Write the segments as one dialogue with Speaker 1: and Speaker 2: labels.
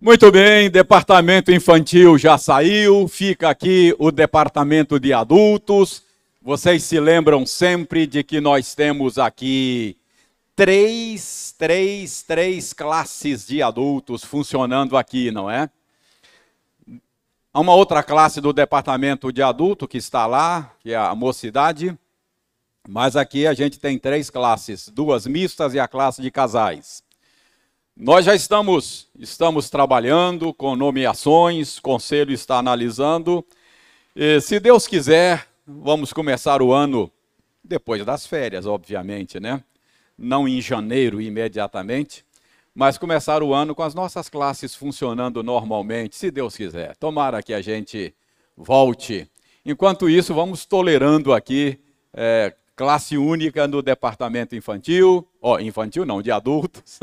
Speaker 1: Muito bem, departamento infantil já saiu, fica aqui o departamento de adultos. Vocês se lembram sempre de que nós temos aqui três, três, três classes de adultos funcionando aqui, não é? Há uma outra classe do departamento de adulto que está lá, que é a mocidade, mas aqui a gente tem três classes, duas mistas e a classe de casais. Nós já estamos, estamos trabalhando com nomeações, o conselho está analisando. E, se Deus quiser, vamos começar o ano depois das férias, obviamente, né? Não em janeiro imediatamente, mas começar o ano com as nossas classes funcionando normalmente, se Deus quiser. Tomara que a gente volte. Enquanto isso, vamos tolerando aqui é, classe única no departamento infantil, ó, infantil não, de adultos,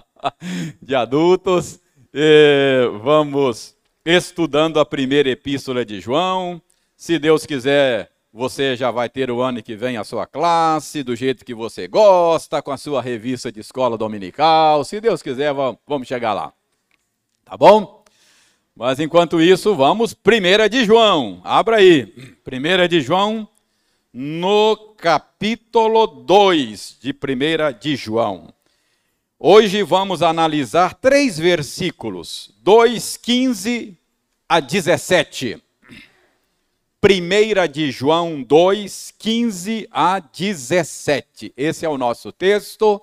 Speaker 1: de adultos. E vamos estudando a primeira epístola de João. Se Deus quiser, você já vai ter o ano que vem a sua classe, do jeito que você gosta, com a sua revista de escola dominical. Se Deus quiser, vamos chegar lá. Tá bom? Mas enquanto isso, vamos, primeira de João. Abra aí. Primeira de João, no capítulo 2 de 1 de João. Hoje vamos analisar três versículos, 2, 15 a 17. 1 de João 2, 15 a 17. Esse é o nosso texto.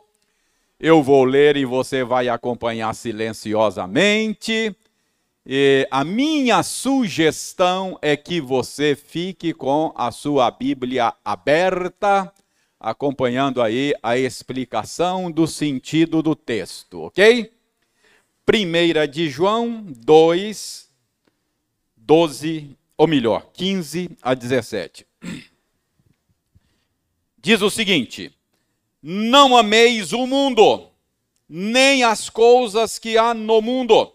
Speaker 1: Eu vou ler e você vai acompanhar silenciosamente. E a minha sugestão é que você fique com a sua Bíblia aberta, acompanhando aí a explicação do sentido do texto, ok? 1 de João 2, 12, ou melhor, 15 a 17. Diz o seguinte: Não ameis o mundo, nem as coisas que há no mundo.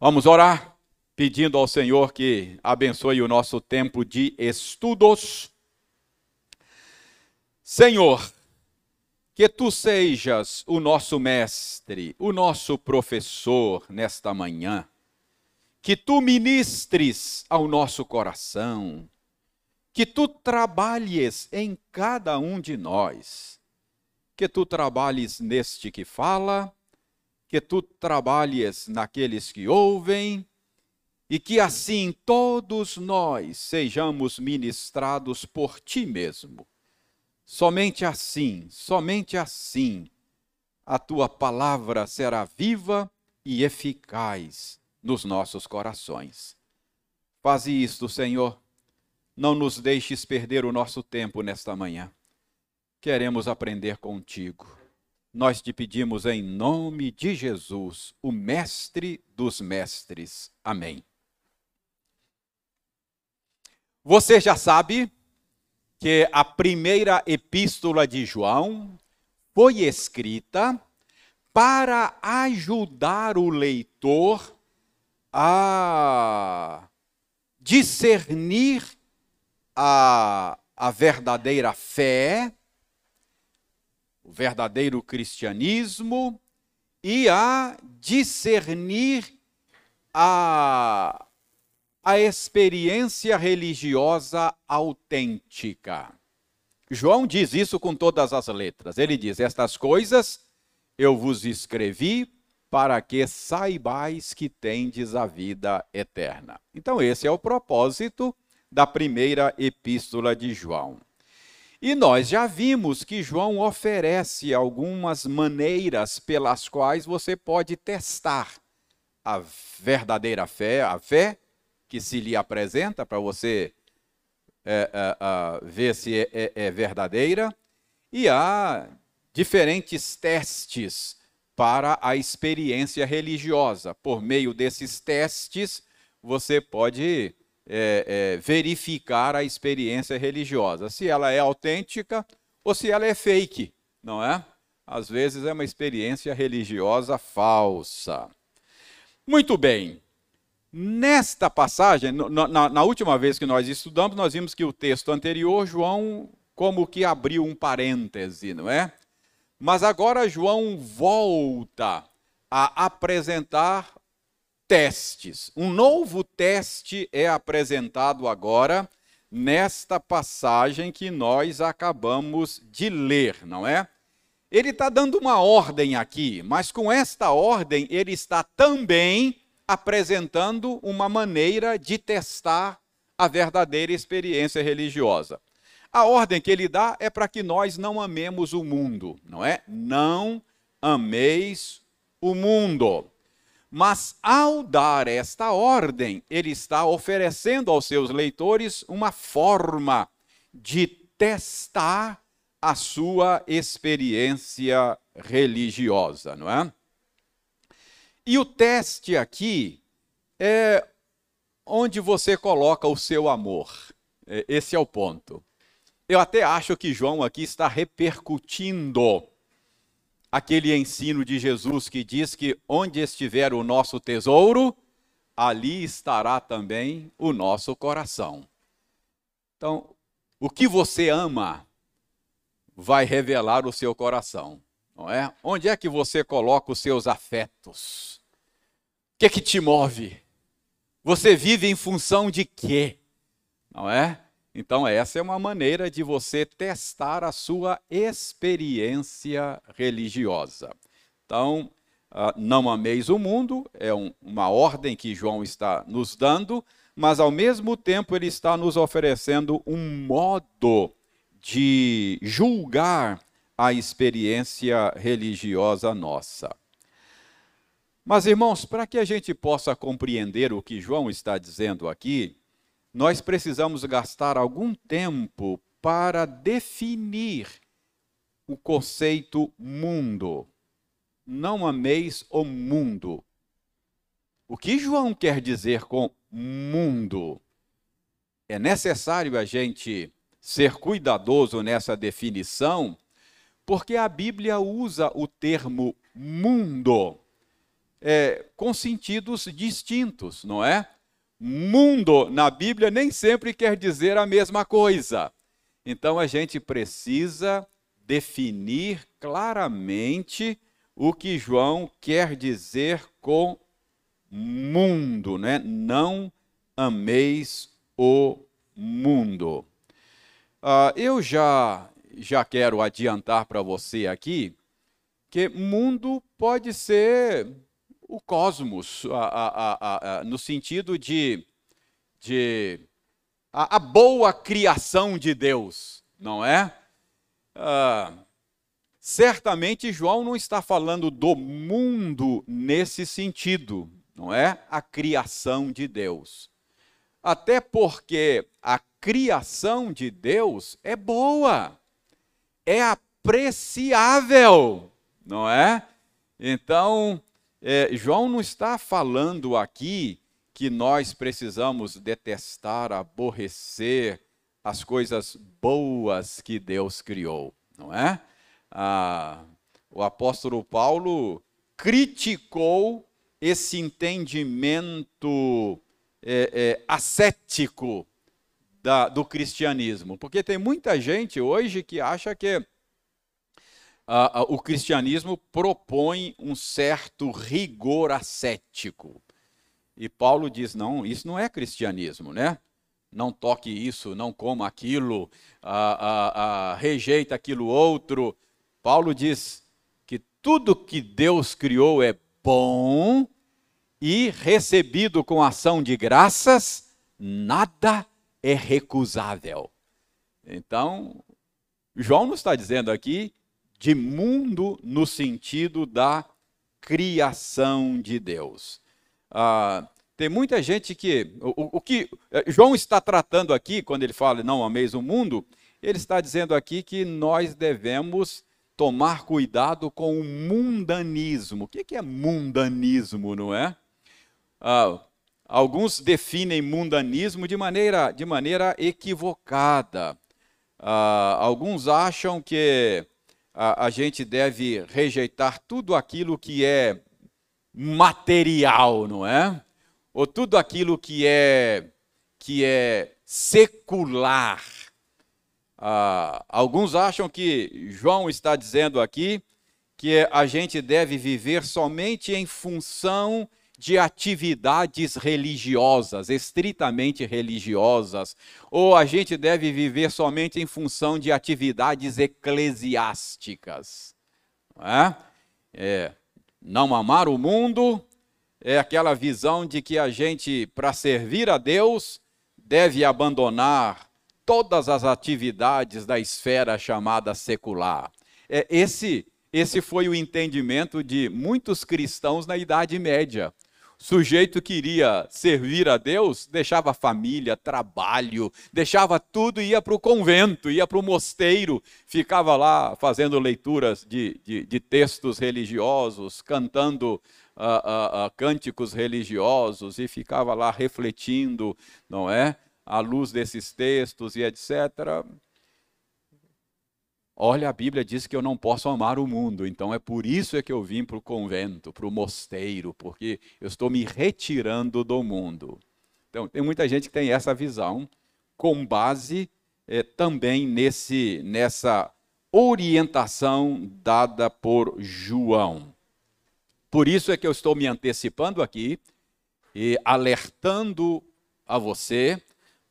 Speaker 1: Vamos orar, pedindo ao Senhor que abençoe o nosso tempo de estudos. Senhor, que tu sejas o nosso mestre, o nosso professor nesta manhã, que tu ministres ao nosso coração, que tu trabalhes em cada um de nós. Que tu trabalhes neste que fala, que tu trabalhes naqueles que ouvem, e que assim todos nós sejamos ministrados por ti mesmo. Somente assim, somente assim, a tua palavra será viva e eficaz nos nossos corações. Faze isto, Senhor. Não nos deixes perder o nosso tempo nesta manhã queremos aprender contigo. Nós te pedimos em nome de Jesus, o Mestre dos Mestres. Amém. Você já sabe que a primeira epístola de João foi escrita para ajudar o leitor a discernir a, a verdadeira fé o verdadeiro cristianismo e a discernir a, a experiência religiosa autêntica. João diz isso com todas as letras. Ele diz: Estas coisas eu vos escrevi para que saibais que tendes a vida eterna. Então, esse é o propósito da primeira epístola de João. E nós já vimos que João oferece algumas maneiras pelas quais você pode testar a verdadeira fé, a fé que se lhe apresenta para você é, é, é, ver se é, é verdadeira, e há diferentes testes para a experiência religiosa. Por meio desses testes, você pode é, é, verificar a experiência religiosa, se ela é autêntica ou se ela é fake, não é? Às vezes é uma experiência religiosa falsa. Muito bem. Nesta passagem, na, na, última vez que nós estudamos, nós vimos que o texto anterior, João como que abriu um parêntese, não é? Mas agora João volta a apresentar testes. Um novo teste é apresentado agora nesta passagem que nós acabamos de ler, não é? Ele está dando uma ordem aqui, mas com esta ordem ele está também apresentando uma maneira de testar a verdadeira experiência religiosa. A ordem que ele dá é para que nós não amemos o mundo, não é? Não ameis o mundo. Mas ao dar esta ordem, ele está oferecendo aos seus leitores uma forma de testar a sua experiência religiosa, não é? E o teste aqui é onde você coloca o seu amor. É, esse é o ponto. Eu até acho que João aqui está repercutindo aquele ensino de Jesus que diz que onde estiver o nosso tesouro, ali estará também o nosso coração. Então, o que você ama vai revelar o seu coração, não é? Onde é que você coloca os seus afetos? O que é que te move? Você vive em função de quê? Não é? Então, essa é uma maneira de você testar a sua experiência religiosa. Então, uh, não ameis o mundo, é um, uma ordem que João está nos dando, mas ao mesmo tempo ele está nos oferecendo um modo de julgar a experiência religiosa nossa. Mas, irmãos, para que a gente possa compreender o que João está dizendo aqui, nós precisamos gastar algum tempo para definir o conceito mundo. Não ameis o mundo. O que João quer dizer com mundo? É necessário a gente ser cuidadoso nessa definição, porque a Bíblia usa o termo mundo é, com sentidos distintos, não é? Mundo na Bíblia nem sempre quer dizer a mesma coisa. Então a gente precisa definir claramente o que João quer dizer com mundo, né? Não ameis o mundo. Uh, eu já já quero adiantar para você aqui que mundo pode ser o cosmos, a, a, a, no sentido de, de a, boa criação de Deus, não é? Ah, certamente João não está falando do mundo nesse sentido, não é? A criação de Deus. Até porque a criação de Deus é boa, é apreciável, não é? Então, é, João não está falando aqui que nós precisamos detestar, aborrecer as coisas boas que Deus criou, não é? Ah, o apóstolo Paulo criticou esse entendimento é, é, ascético da, do cristianismo, porque tem muita gente hoje que acha que o cristianismo propõe um certo rigor ascético. E Paulo diz: não, isso não é cristianismo, né? Não toque isso, não coma aquilo, rejeita aquilo outro. Paulo diz que tudo que Deus criou é bom e recebido com ação de graças, nada é recusável. Então, João não está dizendo aqui de mundo no sentido da criação de Deus. Ah, tem muita gente que. O, o, que eh, João está tratando aqui, quando ele fala não ameis o mundo, ele está dizendo aqui que nós devemos tomar cuidado com o mundanismo. O que é mundanismo, não é? Ah, alguns definem mundanismo de maneira, de maneira equivocada. Ah, alguns acham que a, a gente deve rejeitar tudo aquilo que é material, não é? Ou tudo aquilo que é que é secular. Ah, alguns acham que João está dizendo aqui que a gente deve viver somente em função de atividades religiosas, estritamente religiosas, ou a gente deve viver somente em função de atividades eclesiásticas. Não é? é não amar o mundo é aquela visão de que a gente, para servir a Deus, deve abandonar todas as atividades da esfera chamada secular. É, esse, esse foi o entendimento de muitos cristãos na Idade Média. Sujeito queria servir a Deus, deixava família, trabalho, deixava tudo e ia para o convento, ia para o mosteiro, ficava lá fazendo leituras de, de, de textos religiosos, cantando uh, uh, uh, cânticos religiosos e ficava lá refletindo, não é? À luz desses textos e etc. Olha, a Bíblia diz que eu não posso amar o mundo, então é por isso é que eu vim para o convento, para o mosteiro, porque eu estou me retirando do mundo. Então, tem muita gente que tem essa visão, com base eh, também nesse, nessa orientação dada por João. Por isso é que eu estou me antecipando aqui e alertando a você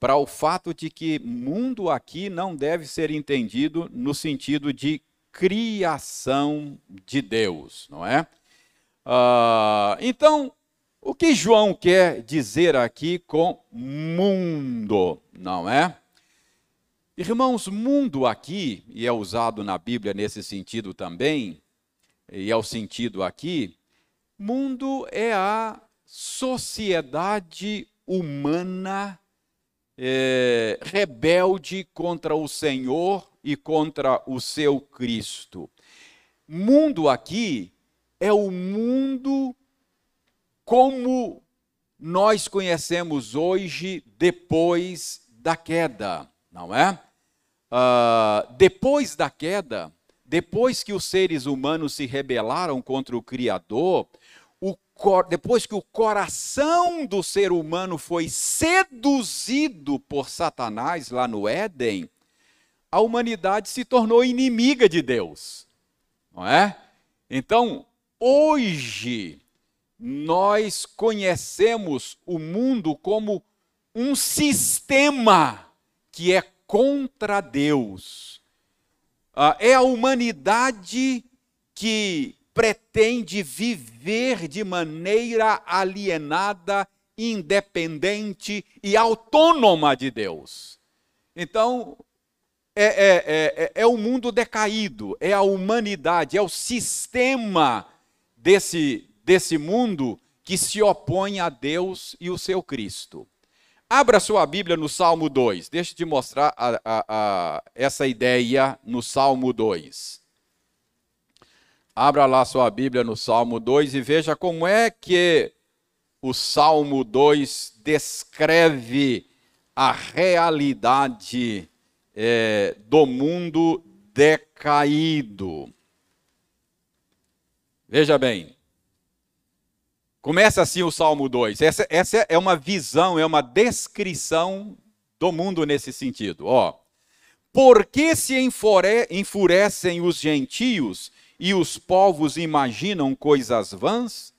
Speaker 1: para o fato de que mundo aqui não deve ser entendido no sentido de criação de Deus, não é? Uh, então, o que João quer dizer aqui com mundo, não é? Irmãos, mundo aqui, e é usado na Bíblia nesse sentido também, e é o sentido aqui, mundo é a sociedade humana é, rebelde contra o Senhor e contra o seu Cristo. Mundo aqui é o mundo como nós conhecemos hoje depois da queda, não é? Uh, depois da queda, depois que os seres humanos se rebelaram contra o Criador, depois que o coração do ser humano foi seduzido por Satanás lá no Éden, a humanidade se tornou inimiga de Deus. Não é? Então, hoje, nós conhecemos o mundo como um sistema que é contra Deus. Ah, é a humanidade que pretende viver de maneira alienada, independente e autônoma de Deus. Então, é, é, é, é, o mundo decaído, é a humanidade, é o sistema desse, desse mundo que se opõe a Deus e o seu Cristo. Abra sua Bíblia no Salmo 2, deixa eu te mostrar a, a, a, essa ideia no Salmo 2. Abra lá sua Bíblia no Salmo 2 e veja como é que o Salmo 2 descreve a realidade é, do mundo decaído. Veja bem, começa assim o Salmo 2. Essa, essa é uma visão, é uma descrição do mundo nesse sentido. Ó, por que se enfurecem os gentios e os povos imaginam coisas vãs?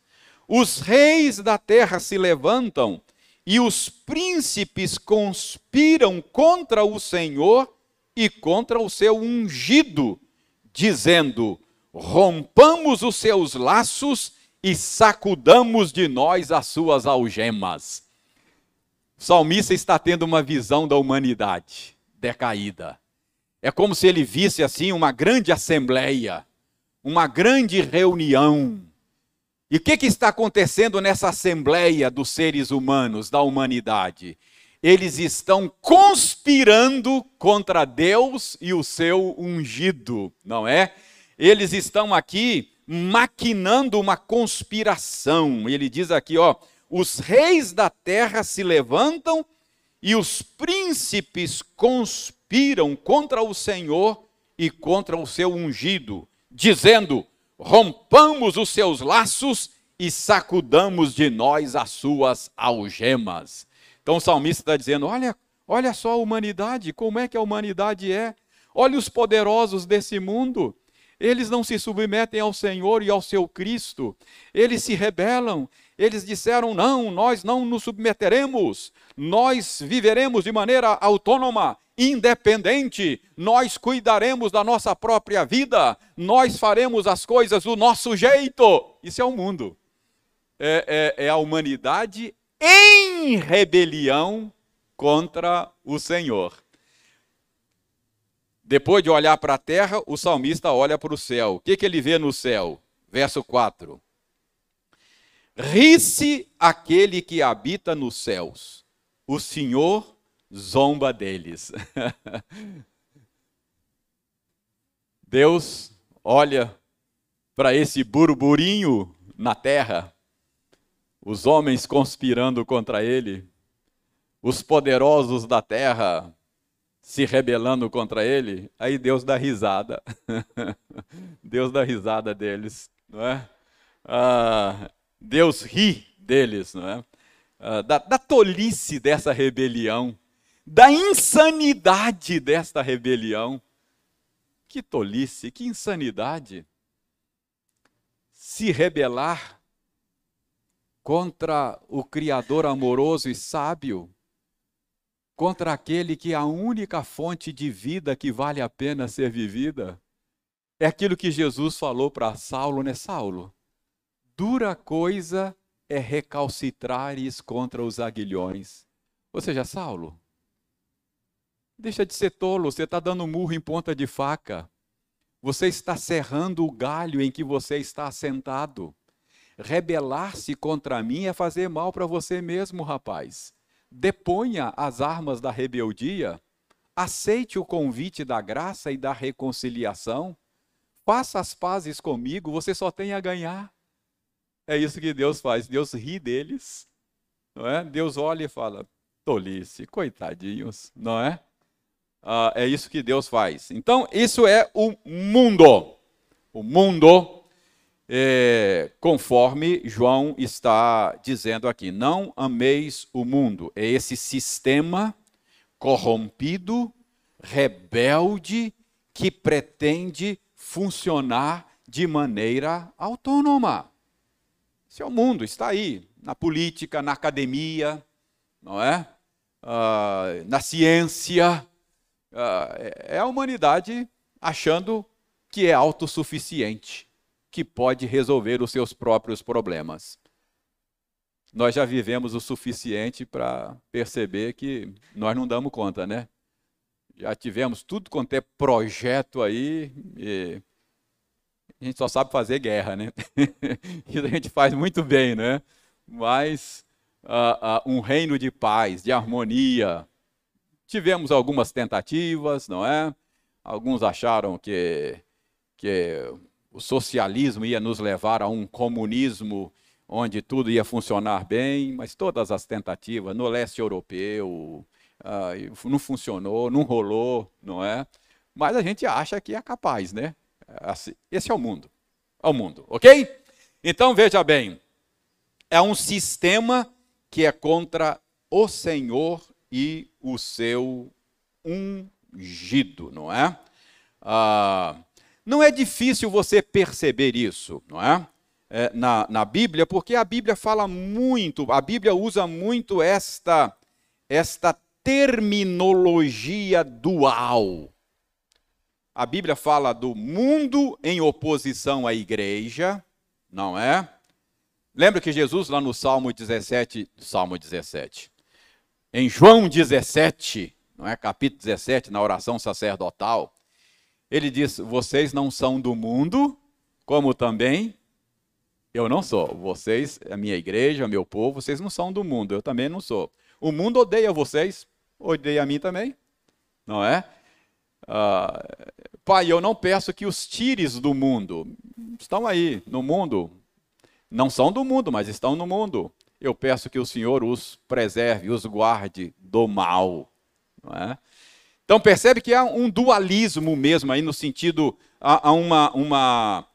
Speaker 1: Os reis da terra se levantam e os príncipes conspiram contra o Senhor e contra o seu ungido, dizendo: rompamos os seus laços e sacudamos de nós as suas algemas. O salmista está tendo uma visão da humanidade decaída. É como se ele visse assim uma grande assembleia uma grande reunião. E o que, que está acontecendo nessa assembleia dos seres humanos, da humanidade? Eles estão conspirando contra Deus e o seu ungido, não é? eles estão aqui maquinando uma conspiração. Ele diz aqui, ó, os reis da terra se levantam e os príncipes conspiram contra o Senhor e contra o seu ungido, dizendo: rompamos os seus laços e sacudamos de nós as suas algemas. Então o salmista está dizendo: olha, olha só a humanidade, como é que a humanidade é. Olha os poderosos desse mundo. Eles não se submetem ao Senhor e ao seu Cristo. Eles se rebelam. Eles disseram: não, nós não nos submeteremos. Nós viveremos de maneira autônoma, independente. Nós cuidaremos da nossa própria vida. Nós faremos as coisas do nosso jeito. Isso é o mundo. É, é, é a humanidade em rebelião contra o Senhor. Depois de olhar para a terra, o salmista olha para o céu. O que, que ele vê no céu? Verso 4. Ri-se aquele que habita nos céus, o Senhor zomba deles. Deus olha para esse burburinho na terra, os homens conspirando contra ele, os poderosos da terra se rebelando contra ele, aí Deus dá risada. Deus dá risada deles, não é? Ah, Deus ri deles, não é? Ah, da, da tolice dessa rebelião, da insanidade desta rebelião. Que tolice, que insanidade. Se rebelar contra o Criador amoroso e sábio, contra aquele que é a única fonte de vida que vale a pena ser vivida. É aquilo que Jesus falou para Saulo, né, Saulo? Dura coisa é recalcitrares contra os aguilhões. Ou seja, Saulo, deixa de ser tolo, você está dando murro em ponta de faca. Você está serrando o galho em que você está assentado. Rebelar-se contra mim é fazer mal para você mesmo, rapaz deponha as armas da rebeldia, aceite o convite da graça e da reconciliação, faça as pazes comigo, você só tem a ganhar. É isso que Deus faz, Deus ri deles, não é? Deus olha e fala, tolice, coitadinhos, não é? Ah, é isso que Deus faz. Então, isso é o mundo. O mundo é, conforme João está dizendo aqui. Não ameis o mundo. É esse sistema corrompido, rebelde, que pretende funcionar de maneira autônoma. Esse é o mundo, está aí, na política, na academia, não é? Uh, na ciência. Uh, é a humanidade achando que é autossuficiente que pode resolver os seus próprios problemas. Nós já vivemos o suficiente para perceber que nós não damos conta, né? Já tivemos tudo quanto é projeto aí, e a gente só sabe fazer guerra, né? e a gente faz muito bem, né? Mas uh, uh, um reino de paz, de harmonia. Tivemos algumas tentativas, não é? Alguns acharam que, que o socialismo ia nos levar a um comunismo onde tudo ia funcionar bem, mas todas as tentativas no leste europeu ah, não funcionou, não rolou, não é? Mas a gente acha que é capaz, né? Assim, esse é o mundo. É o mundo, ok? Então veja bem, é um sistema que é contra o Senhor e o seu ungido, não é? Ah, não é difícil você perceber isso, não é? é na, na Bíblia, porque a Bíblia fala muito, a Bíblia usa muito esta, esta terminologia dual. A Bíblia fala do mundo em oposição à igreja, não é? Lembra que Jesus, lá no Salmo 17, Salmo 17, em João 17, não é? capítulo 17, na oração sacerdotal, ele diz: Vocês não são do mundo, como também eu não sou. Vocês, a minha igreja, meu povo, vocês não são do mundo, eu também não sou. O mundo odeia vocês, odeia a mim também, não é? Ah, pai, eu não peço que os tires do mundo. Estão aí, no mundo. Não são do mundo, mas estão no mundo. Eu peço que o Senhor os preserve, os guarde do mal. É? Então percebe que há um dualismo mesmo aí no sentido, há, uma, uma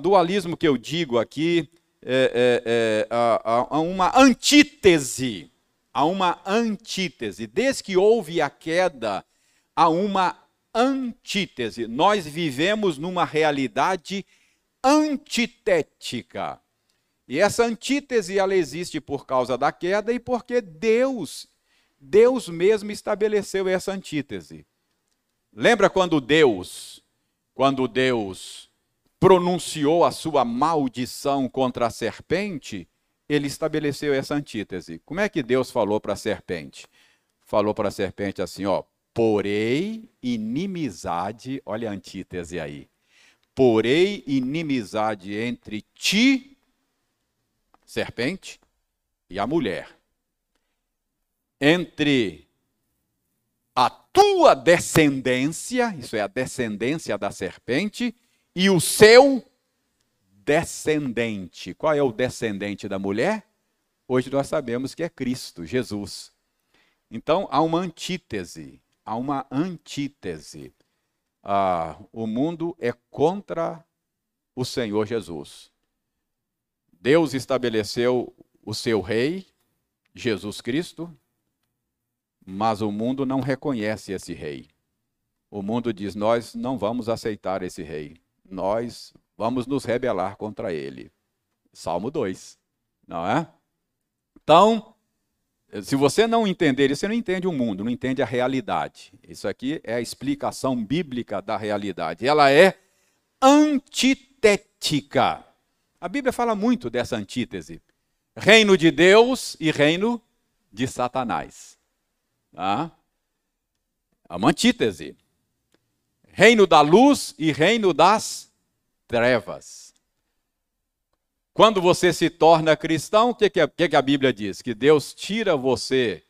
Speaker 1: dualismo que eu digo aqui, é, é, é, há uma antítese, há uma antítese. Desde que houve a queda, há uma antítese. Nós vivemos numa realidade antitética. E essa antítese ela existe por causa da queda e porque Deus, Deus mesmo estabeleceu essa antítese. Lembra quando Deus, quando Deus pronunciou a sua maldição contra a serpente, ele estabeleceu essa antítese. Como é que Deus falou para a serpente? Falou para a serpente assim, ó: "Porei inimizade", olha a antítese aí. "Porei inimizade entre ti, serpente, e a mulher. Entre a tua descendência, isso é a descendência da serpente, e o seu descendente. Qual é o descendente da mulher? Hoje nós sabemos que é Cristo, Jesus. Então há uma antítese, há uma antítese. Ah, o mundo é contra o Senhor Jesus. Deus estabeleceu o seu rei, Jesus Cristo, mas o mundo não reconhece esse rei. O mundo diz: Nós não vamos aceitar esse rei nós vamos nos rebelar contra ele. Salmo 2, não é? Então, se você não entender isso, você não entende o mundo, não entende a realidade. Isso aqui é a explicação bíblica da realidade. Ela é antitética. A Bíblia fala muito dessa antítese. Reino de Deus e reino de Satanás. Tá? É uma antítese reino da luz e reino das trevas. Quando você se torna cristão, o que, que, que, que a Bíblia diz? Que Deus tira você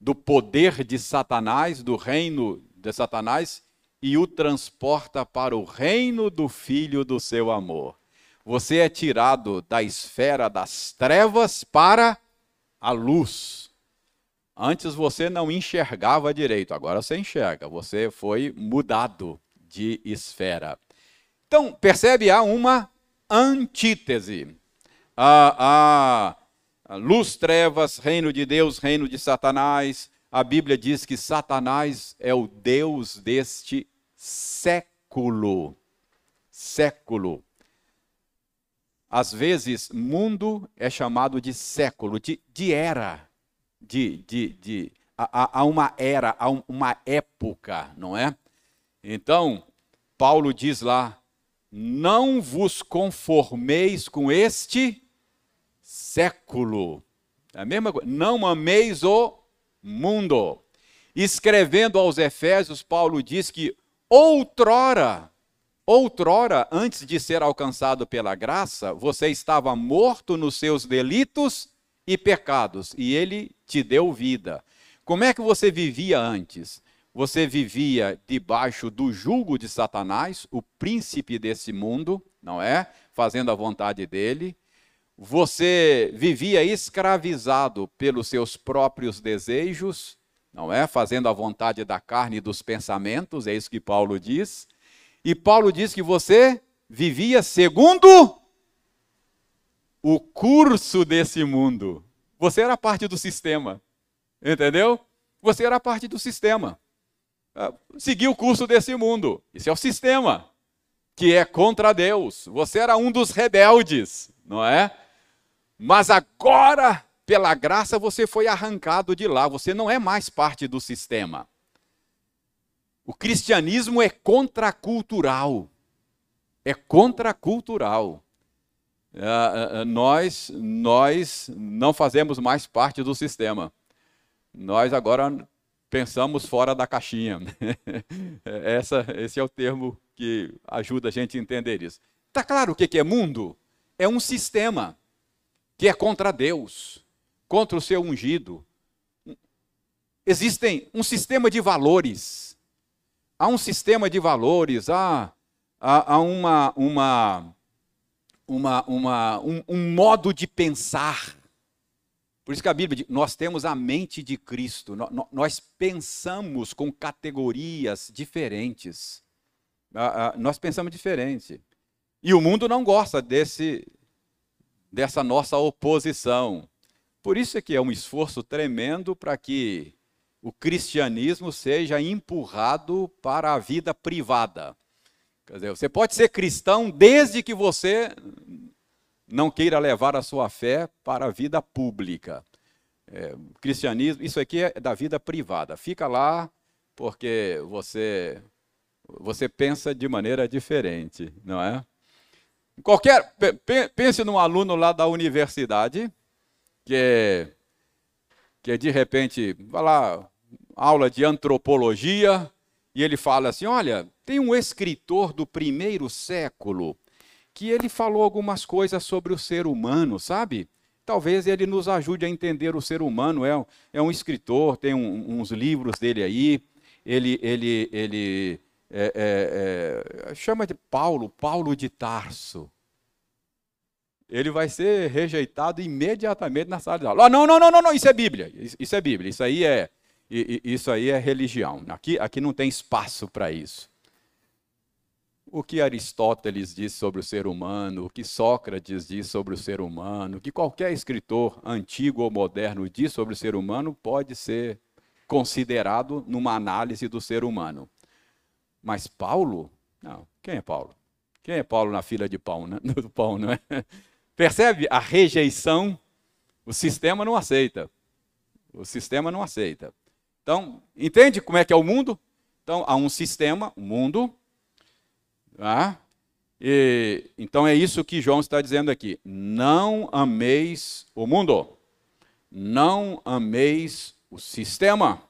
Speaker 1: do poder de Satanás, do reino de Satanás, e o transporta para o reino do Filho do seu amor. Você é tirado da esfera das trevas para a luz. Antes você não enxergava direito, agora você enxerga. Você foi mudado de esfera. Então, percebe? Há uma antítese. A, a, a luz, trevas, reino de Deus, reino de Satanás. A Bíblia diz que Satanás é o Deus deste século. Século. Às vezes, mundo é chamado de século, de, de era de, de, de a, a uma era, a uma época, não é? Então, Paulo diz lá: não vos conformeis com este século. É a mesma coisa. Não ameis o mundo. Escrevendo aos Efésios, Paulo diz que outrora, outrora, antes de ser alcançado pela graça, você estava morto nos seus delitos e pecados, e ele te deu vida. Como é que você vivia antes? Você vivia debaixo do jugo de Satanás, o príncipe desse mundo, não é? Fazendo a vontade dele. Você vivia escravizado pelos seus próprios desejos, não é? Fazendo a vontade da carne e dos pensamentos, é isso que Paulo diz. E Paulo diz que você vivia segundo o curso desse mundo. Você era parte do sistema. Entendeu? Você era parte do sistema. Ah, seguiu o curso desse mundo. Isso é o sistema que é contra Deus. Você era um dos rebeldes, não é? Mas agora, pela graça, você foi arrancado de lá. Você não é mais parte do sistema. O cristianismo é contracultural. É contracultural. Uh, nós, nós não fazemos mais parte do sistema. Nós agora pensamos fora da caixinha. Essa, esse é o termo que ajuda a gente a entender isso. Está claro o que é mundo? É um sistema que é contra Deus, contra o seu ungido. Existem um sistema de valores. Há um sistema de valores, há, há, há uma, uma, uma, uma um, um modo de pensar. Por isso que a Bíblia diz, nós temos a mente de Cristo, nós pensamos com categorias diferentes. Nós pensamos diferente. E o mundo não gosta desse, dessa nossa oposição. Por isso é que é um esforço tremendo para que o cristianismo seja empurrado para a vida privada. Quer dizer, você pode ser cristão desde que você não queira levar a sua fé para a vida pública. É, cristianismo, isso aqui é da vida privada. Fica lá porque você você pensa de maneira diferente, não é? Qualquer pense num aluno lá da universidade que é, que é de repente, vai lá, aula de antropologia, e ele fala assim: olha, tem um escritor do primeiro século que ele falou algumas coisas sobre o ser humano, sabe? Talvez ele nos ajude a entender o ser humano. É, é um escritor, tem um, uns livros dele aí. Ele, ele, ele é, é, é, chama de Paulo, Paulo de Tarso ele vai ser rejeitado imediatamente na sala de aula. Ah, não, não, não, não, não, isso é Bíblia. Isso é Bíblia. Isso aí é, isso aí é religião. Aqui, aqui não tem espaço para isso. O que Aristóteles diz sobre o ser humano, o que Sócrates diz sobre o ser humano, o que qualquer escritor antigo ou moderno diz sobre o ser humano pode ser considerado numa análise do ser humano. Mas Paulo, não. Quem é Paulo? Quem é Paulo na fila de pão, né? do pão, não é? Percebe a rejeição? O sistema não aceita. O sistema não aceita. Então, entende como é que é o mundo? Então, há um sistema, o um mundo. Tá? E, então, é isso que João está dizendo aqui. Não ameis o mundo. Não ameis o sistema.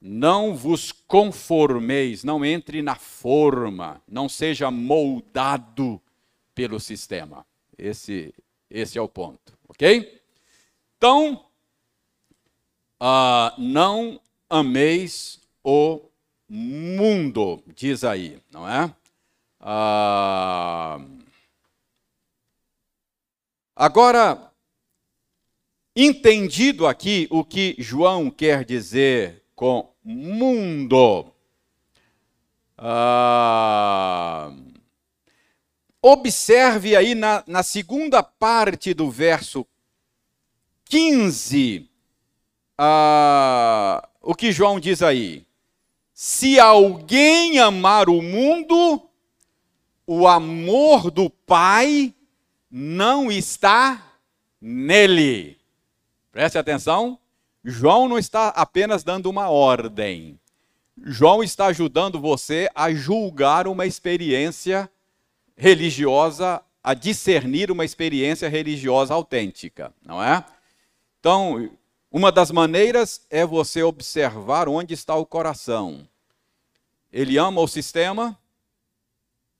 Speaker 1: Não vos conformeis, não entre na forma, não seja moldado pelo sistema. Esse, esse é o ponto, ok? Então, uh, não ameis o mundo, diz aí, não é? Uh, agora, entendido aqui o que João quer dizer com mundo, uh, Observe aí na, na segunda parte do verso 15, ah, o que João diz aí. Se alguém amar o mundo, o amor do Pai não está nele. Preste atenção. João não está apenas dando uma ordem. João está ajudando você a julgar uma experiência religiosa a discernir uma experiência religiosa autêntica, não é? Então, uma das maneiras é você observar onde está o coração. Ele ama o sistema?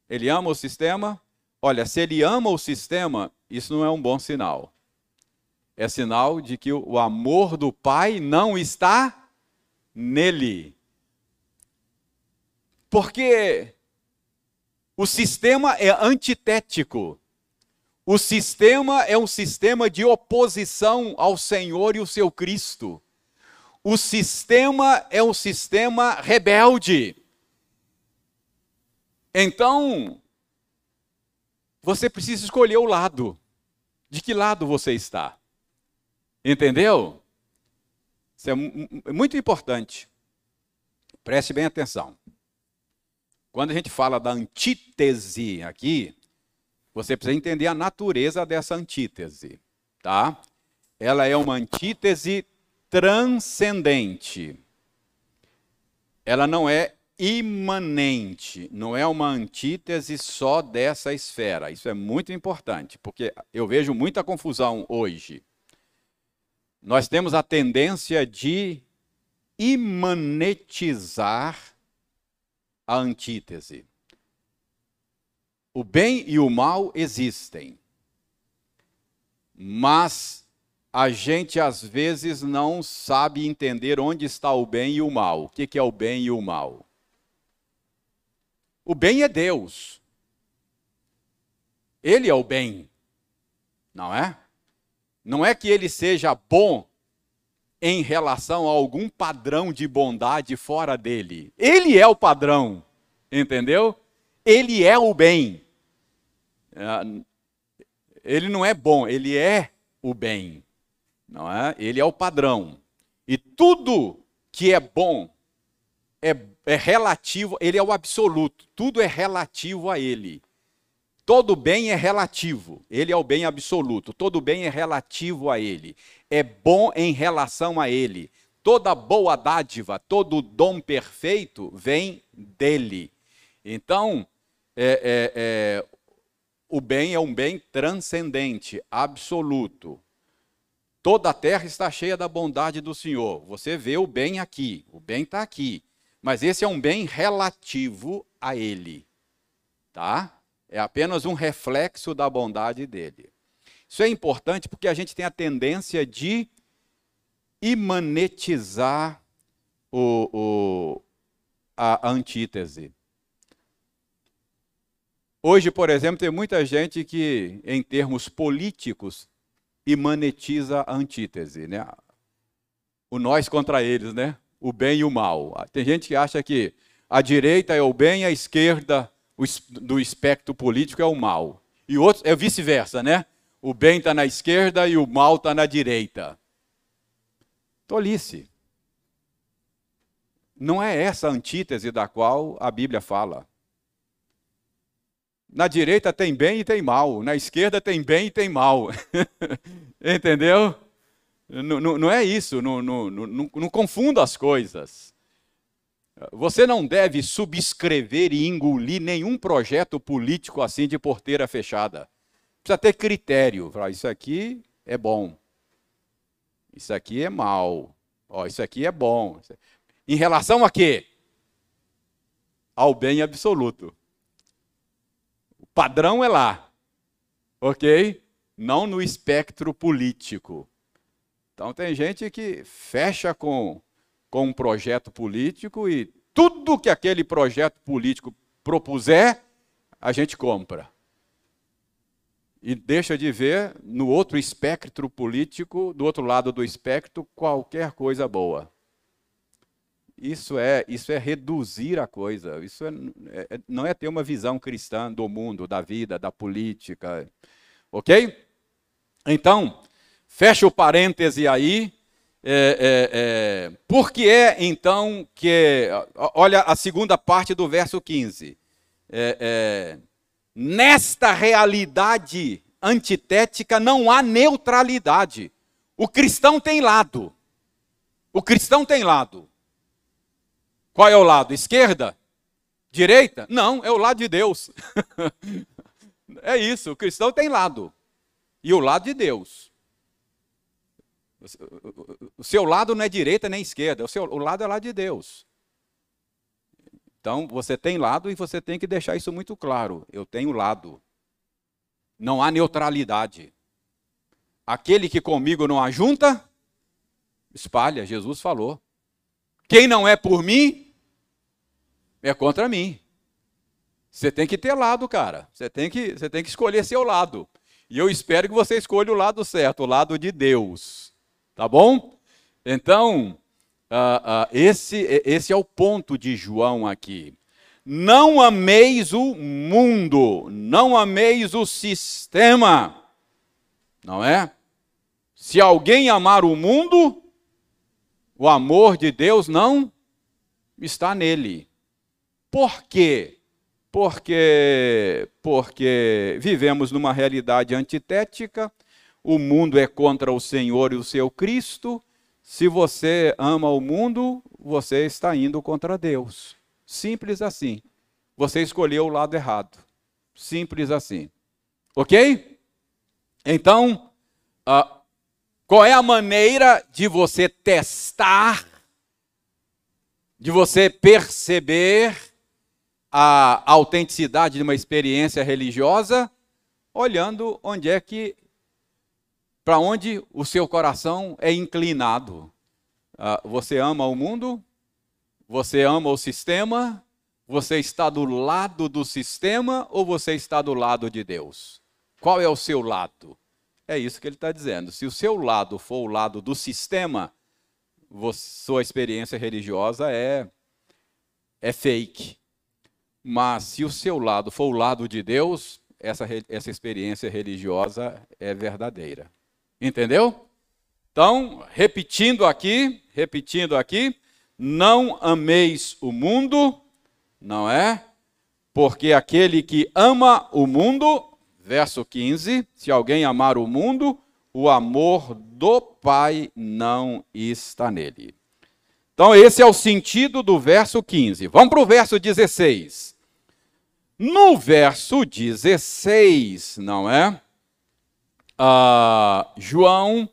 Speaker 1: Ele ama o sistema? Olha, se ele ama o sistema, isso não é um bom sinal. É sinal de que o amor do pai não está nele. Porque o sistema é antitético. O sistema é um sistema de oposição ao Senhor e o seu Cristo. O sistema é um sistema rebelde. Então, você precisa escolher o lado. De que lado você está? Entendeu? Isso é muito importante. Preste bem atenção. Quando a gente fala da antítese aqui, você precisa entender a natureza dessa antítese, tá? Ela é uma antítese transcendente. Ela não é imanente, não é uma antítese só dessa esfera. Isso é muito importante, porque eu vejo muita confusão hoje. Nós temos a tendência de imanetizar a antítese. O bem e o mal existem, mas a gente às vezes não sabe entender onde está o bem e o mal. O que é o bem e o mal? O bem é Deus. Ele é o bem, não é? Não é que ele seja bom em relação a algum padrão de bondade fora dele. Ele é o padrão, entendeu? Ele é o bem. É, ele não é bom, ele é o bem, não é? Ele é o padrão. E tudo que é bom é, é relativo, ele é o absoluto, tudo é relativo a ele. Todo bem é relativo, ele é o bem absoluto, todo bem é relativo a ele, é bom em relação a ele. Toda boa dádiva, todo dom perfeito vem dele. Então, é, é, é, o bem é um bem transcendente, absoluto. Toda a terra está cheia da bondade do Senhor. Você vê o bem aqui, o bem está aqui. Mas esse é um bem relativo a ele. Tá? É apenas um reflexo da bondade dele. Isso é importante porque a gente tem a tendência de imanetizar o, o, a antítese. Hoje, por exemplo, tem muita gente que, em termos políticos, imanetiza a antítese, né? O nós contra eles, né? O bem e o mal. Tem gente que acha que a direita é o bem, a esquerda do espectro político é o mal. E outros é vice-versa, né? O bem está na esquerda e o mal está na direita. Tolice. Não é essa a antítese da qual a Bíblia fala. Na direita tem bem e tem mal, na esquerda tem bem e tem mal. Entendeu? Não, não, é isso, não, não confunda as coisas. Você não deve subscrever e engolir nenhum projeto político assim de porteira fechada. Precisa ter critério. Falar, isso aqui é bom. Isso aqui é mal. Ó, isso aqui é bom. Em relação a quê? Ao bem absoluto padrão é lá, ok? Não no espectro político. Então tem gente que fecha com, com um projeto político e tudo que aquele projeto político propuser, a gente compra. E deixa de ver no outro espectro político, do outro lado do espectro, qualquer coisa boa. Isso é, isso é reduzir a coisa. Isso é, é, não é ter uma visão cristã do mundo, da vida, da política. Ok? Então, fecha o parêntese aí. É, é, é, por que é, então, que. Olha a segunda parte do verso 15. É, é, nesta realidade antitética não há neutralidade. O cristão tem lado. O cristão tem lado. Qual é o lado? Esquerda? Direita? Não, é o lado de Deus. é isso, o cristão tem lado. E o lado de Deus. O seu lado não é direita nem esquerda, o, seu, o lado é lado de Deus. Então, você tem lado e você tem que deixar isso muito claro. Eu tenho lado. Não há neutralidade. Aquele que comigo não ajunta, espalha, Jesus falou. Quem não é por mim, é contra mim. Você tem que ter lado, cara. Você tem que, você tem que escolher seu lado. E eu espero que você escolha o lado certo, o lado de Deus. Tá bom? Então, uh, uh, esse, esse é o ponto de João aqui. Não ameis o mundo, não ameis o sistema. Não é? Se alguém amar o mundo, o amor de Deus não está nele. Por quê? Porque, porque vivemos numa realidade antitética, o mundo é contra o Senhor e o seu Cristo. Se você ama o mundo, você está indo contra Deus. Simples assim. Você escolheu o lado errado. Simples assim. Ok? Então, uh, qual é a maneira de você testar, de você perceber a autenticidade de uma experiência religiosa olhando onde é que para onde o seu coração é inclinado. Uh, você ama o mundo? Você ama o sistema? Você está do lado do sistema ou você está do lado de Deus? Qual é o seu lado? É isso que ele está dizendo. Se o seu lado for o lado do sistema, sua experiência religiosa é, é fake. Mas se o seu lado for o lado de Deus, essa, essa experiência religiosa é verdadeira. Entendeu? Então, repetindo aqui, repetindo aqui, não ameis o mundo, não é? Porque aquele que ama o mundo, verso 15, se alguém amar o mundo, o amor do Pai não está nele. Então, esse é o sentido do verso 15. Vamos para o verso 16. No verso 16, não é? Ah, João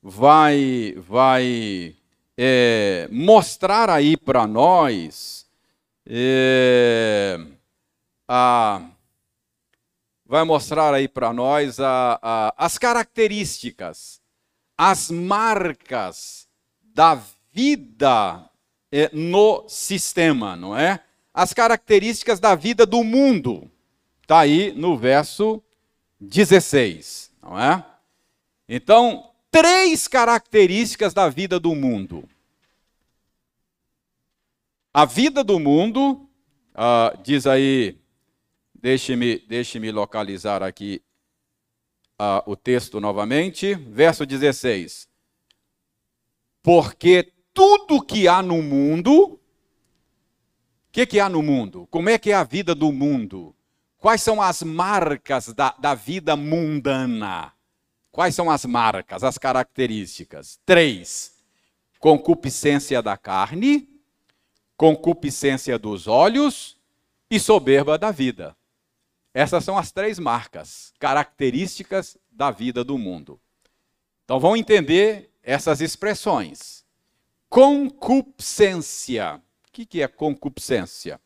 Speaker 1: vai, vai é, mostrar aí para nós é, a, vai mostrar aí para nós a, a, as características, as marcas da vida é, no sistema, não é? as características da vida do mundo. Está aí no verso 16, não é? Então, três características da vida do mundo. A vida do mundo, uh, diz aí, deixe-me deixe localizar aqui uh, o texto novamente, verso 16. Porque tudo que há no mundo, o que, que há no mundo? Como é que é a vida do mundo? Quais são as marcas da, da vida mundana? Quais são as marcas, as características? Três: concupiscência da carne, concupiscência dos olhos e soberba da vida. Essas são as três marcas, características da vida do mundo. Então vamos entender essas expressões. Concupiscência o que é concupiscência?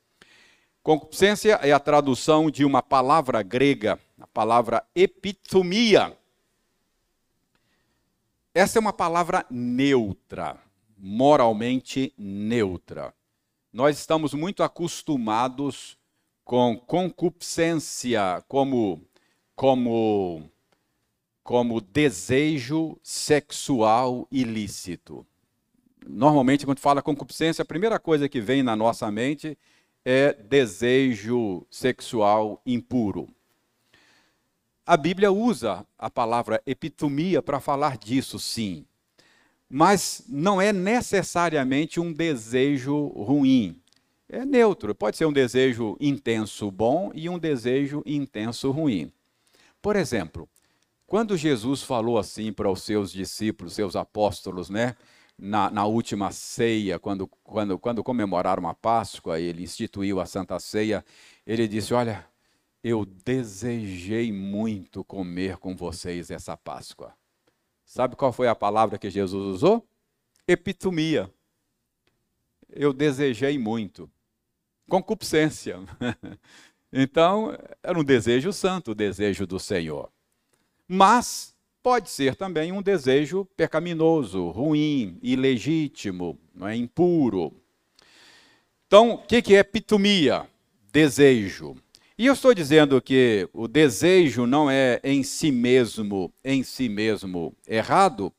Speaker 1: Concupiscência é a tradução de uma palavra grega, a palavra epitomia. Essa é uma palavra neutra, moralmente neutra. Nós estamos muito acostumados com concupiscência como como como desejo sexual ilícito normalmente, quando fala concupiscência, a primeira coisa que vem na nossa mente é desejo sexual impuro. A Bíblia usa a palavra epitomia para falar disso, sim. Mas não é necessariamente um desejo ruim. É neutro. Pode ser um desejo intenso bom e um desejo intenso ruim. Por exemplo, quando Jesus falou assim para os seus discípulos, seus apóstolos, né? Na, na, última ceia, quando, quando, quando comemoraram a Páscoa, ele instituiu a Santa Ceia, ele disse: Olha, eu desejei muito comer com vocês essa Páscoa. Sabe qual foi a palavra que Jesus usou? Epitomia. Eu desejei muito. Concupiscência. então, era um desejo santo, o desejo do Senhor. Mas pode ser também um desejo pecaminoso, ruim, ilegítimo, é impuro. Então, o que é pitumia? Desejo. E eu estou dizendo que o desejo não é em si mesmo, em si mesmo errado,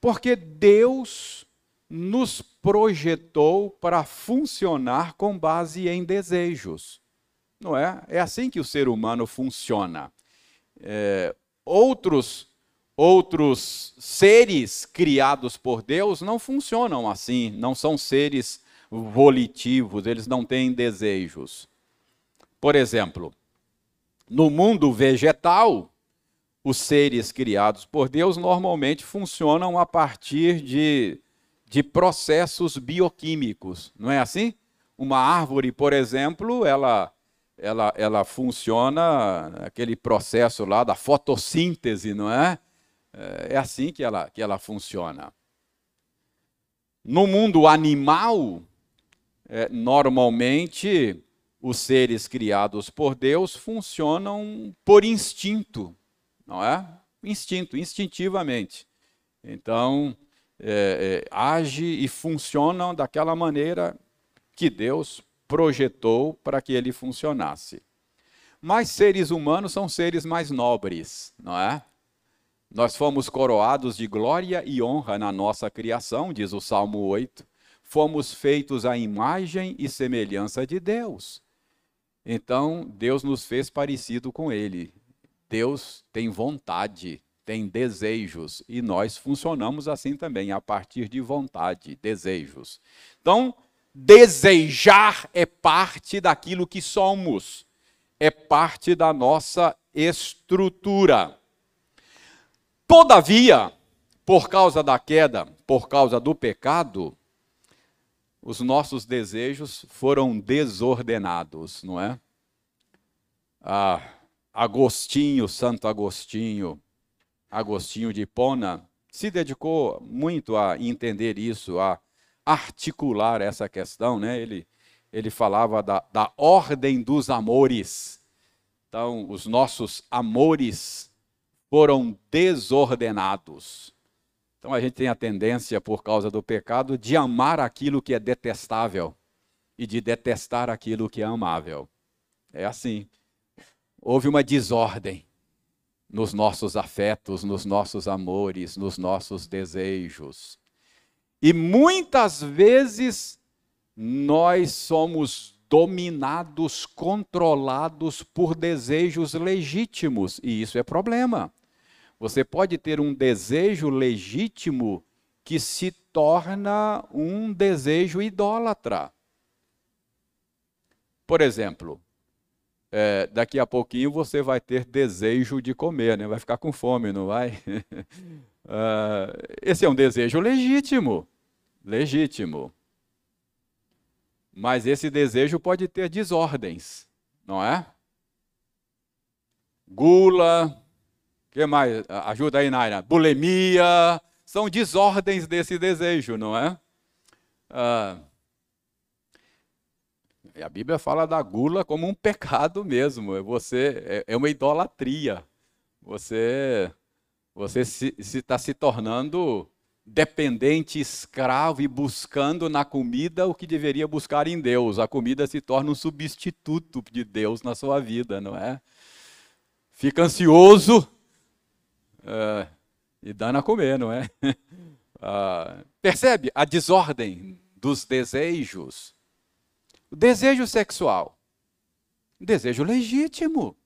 Speaker 1: porque Deus nos projetou para funcionar com base em desejos. Não é? É assim que o ser humano funciona. É, outros outros seres criados por Deus não funcionam assim, não são seres volitivos, eles não têm desejos. Por exemplo, no mundo vegetal, os seres criados por Deus normalmente funcionam a partir de, de processos bioquímicos, não é assim? Uma árvore, por exemplo, ela, ela, ela funciona aquele processo lá da fotossíntese, não é? É, é assim que ela, que ela funciona. No mundo animal, é, normalmente os seres criados por Deus funcionam por instinto, não é? Instinto, instintivamente. Então, é, é, age e funcionam daquela maneira que Deus projetou para que ele funcionasse. Mas seres humanos são seres mais nobres, não é? Nós fomos coroados de glória e honra na nossa criação, diz o Salmo 8. Fomos feitos à imagem e semelhança de Deus. Então, Deus nos fez parecido com Ele. Deus tem vontade, tem desejos, e nós funcionamos assim também, a partir de vontade, desejos. Então, desejar é parte daquilo que somos, é parte da nossa estrutura. Todavia, por causa da queda, por causa do pecado, os nossos desejos foram desordenados, não é? Ah, Agostinho, Santo Agostinho, Agostinho de Hipona, se dedicou muito a entender isso, a articular essa questão, né? Ele, ele falava da, da ordem dos amores. Então, os nossos amores foram desordenados. Então a gente tem a tendência, por causa do pecado, de amar aquilo que é detestável e de detestar aquilo que é amável. É assim. Houve uma desordem nos nossos afetos, nos nossos amores, nos nossos desejos. E muitas vezes nós somos dominados, controlados por desejos legítimos, e isso é problema. Você pode ter um desejo legítimo que se torna um desejo idólatra. Por exemplo, é, daqui a pouquinho você vai ter desejo de comer, né? vai ficar com fome, não vai? uh, esse é um desejo legítimo, legítimo. Mas esse desejo pode ter desordens, não é? Gula, que mais? Ajuda aí, Naira. Bulimia, são desordens desse desejo, não é? Ah, a Bíblia fala da gula como um pecado mesmo. É você é, é uma idolatria. Você você está se, se, tá se tornando dependente, escravo e buscando na comida o que deveria buscar em Deus. A comida se torna um substituto de Deus na sua vida, não é? Fica ansioso uh, e dando a comer, não é? Uh, percebe a desordem dos desejos? O desejo sexual, desejo legítimo.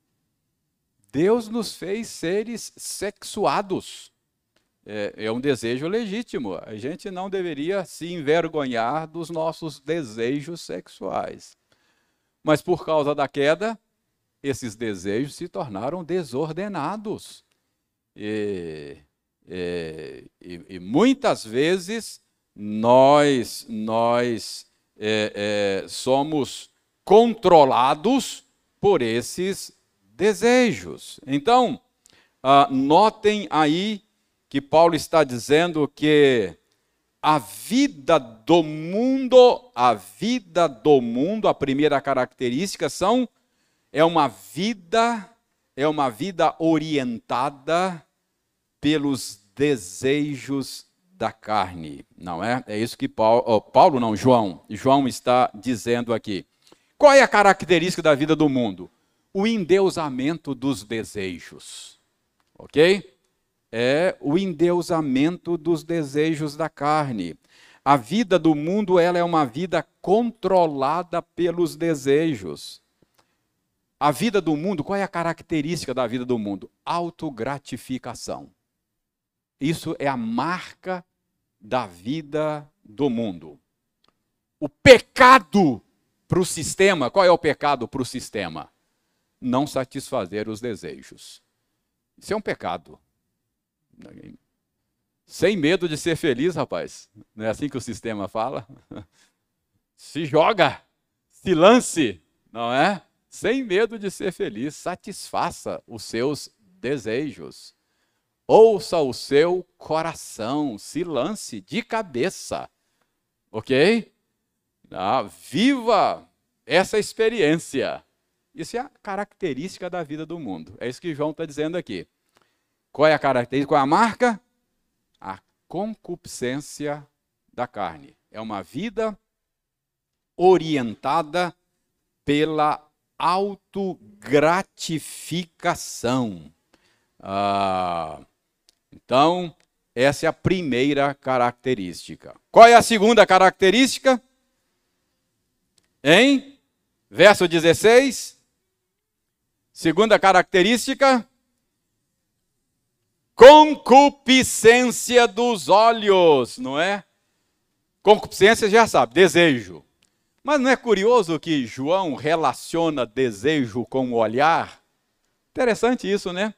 Speaker 1: Deus nos fez seres sexuados. É, é, um desejo legítimo. A gente não deveria se envergonhar dos nossos desejos sexuais. Mas por causa da queda, esses desejos se tornaram desordenados. E, e, e muitas vezes nós, nós é, é, somos controlados por esses desejos. Então, ah, notem aí que Paulo está dizendo que a vida do mundo, a vida do mundo, a primeira característica são é uma vida é uma vida orientada pelos desejos da carne, não é? É isso que Paulo, oh, Paulo não, João, João está dizendo aqui. Qual é a característica da vida do mundo? O endeusamento dos desejos. OK? É o endeusamento dos desejos da carne. A vida do mundo ela é uma vida controlada pelos desejos. A vida do mundo, qual é a característica da vida do mundo? Autogratificação. Isso é a marca da vida do mundo. O pecado para o sistema, qual é o pecado para o sistema? Não satisfazer os desejos. Isso é um pecado. Sem medo de ser feliz, rapaz. Não é assim que o sistema fala? Se joga, se lance, não é? sem medo de ser feliz, satisfaça os seus desejos. Ouça o seu coração, se lance de cabeça. Ok? Ah, viva essa experiência. Isso é a característica da vida do mundo. É isso que João está dizendo aqui. Qual é a característica? Qual é a marca? A concupiscência da carne. É uma vida orientada pela autogratificação. Ah, então, essa é a primeira característica. Qual é a segunda característica? Em verso 16. Segunda característica: concupiscência dos olhos, não é? Concupiscência já sabe, desejo. Mas não é curioso que João relaciona desejo com o olhar? Interessante isso, né?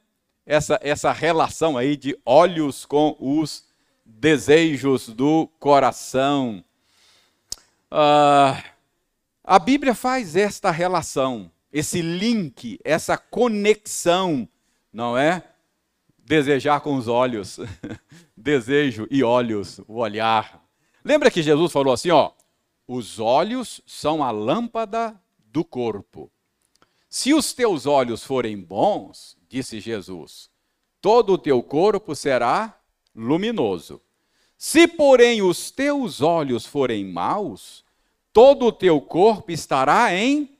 Speaker 1: Essa, essa relação aí de olhos com os desejos do coração. Ah, a Bíblia faz esta relação, esse link, essa conexão, não é? Desejar com os olhos, desejo e olhos, o olhar. Lembra que Jesus falou assim, ó, os olhos são a lâmpada do corpo. Se os teus olhos forem bons, disse Jesus, todo o teu corpo será luminoso. Se, porém, os teus olhos forem maus, todo o teu corpo estará em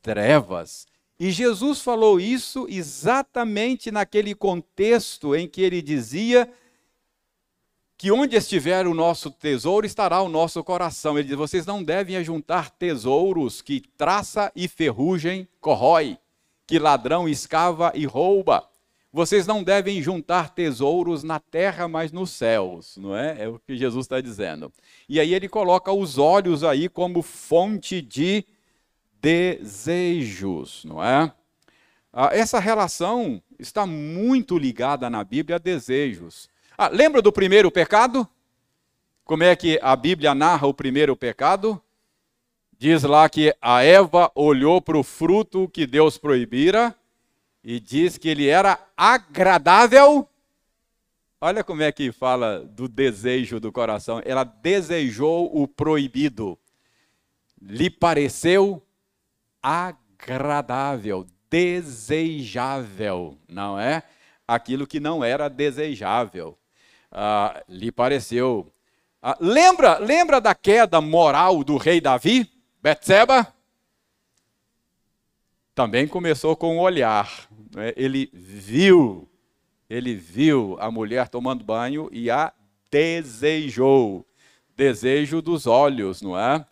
Speaker 1: trevas. E Jesus falou isso exatamente naquele contexto em que ele dizia que onde estiver o nosso tesouro estará o nosso coração. Ele diz: vocês não devem ajuntar tesouros que traça e ferrugem corrói que ladrão escava e rouba. Vocês não devem juntar tesouros na terra, mas nos céus, não é? É o que Jesus está dizendo. E aí ele coloca os olhos aí como fonte de desejos, não é? Ah, essa relação está muito ligada na Bíblia a desejos. Ah, lembra do primeiro pecado? Como é que a Bíblia narra o primeiro pecado? Diz lá que a Eva olhou para o fruto que Deus proibira e diz que ele era agradável. Olha como é que fala do desejo do coração. Ela desejou o proibido. Lhe pareceu agradável, desejável, não é? Aquilo que não era desejável. Ah, lhe pareceu. Ah, lembra, lembra da queda moral do rei Davi? Betseba também começou com o olhar. Né? Ele viu, ele viu a mulher tomando banho e a desejou. Desejo dos olhos, não é?